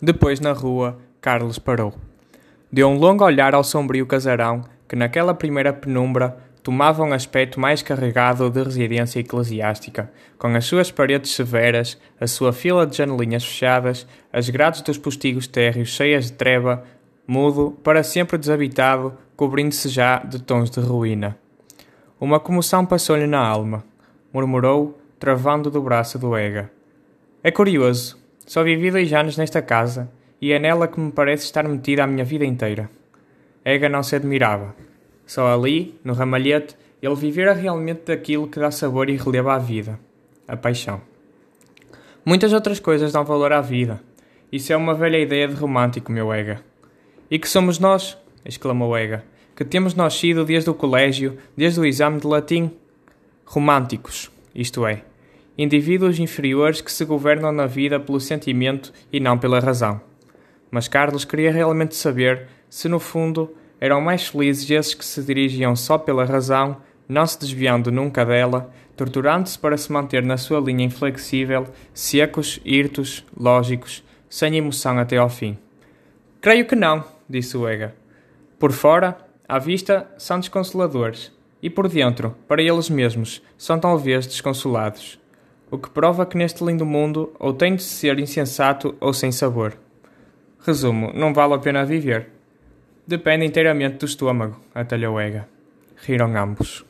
Depois, na rua, Carlos parou. Deu um longo olhar ao sombrio casarão que, naquela primeira penumbra, tomava um aspecto mais carregado de residência eclesiástica, com as suas paredes severas, a sua fila de janelinhas fechadas, as grades dos postigos térreos cheias de treva, mudo, para sempre desabitado, cobrindo-se já de tons de ruína. Uma comoção passou-lhe na alma. Murmurou, travando do braço do Ega. É curioso. Só vivi dois anos nesta casa e é nela que me parece estar metida a minha vida inteira. Ega não se admirava. Só ali, no ramalhete, ele vivera realmente daquilo que dá sabor e relevo à vida: a paixão. Muitas outras coisas dão valor à vida. Isso é uma velha ideia de romântico, meu Ega. E que somos nós? exclamou Ega. Que temos nós sido desde o colégio, desde o exame de latim? Românticos, isto é, indivíduos inferiores que se governam na vida pelo sentimento e não pela razão. Mas Carlos queria realmente saber se, no fundo, eram mais felizes esses que se dirigiam só pela razão, não se desviando nunca dela, torturando-se para se manter na sua linha inflexível, secos, hirtos, lógicos, sem emoção até ao fim. Creio que não, disse o Ega. Por fora, à vista, são desconsoladores, e por dentro, para eles mesmos, são talvez desconsolados. O que prova que neste lindo mundo ou tem de ser insensato ou sem sabor. Resumo, não vale a pena viver. Depende inteiramente do estômago, atalhou Ega. Riram ambos.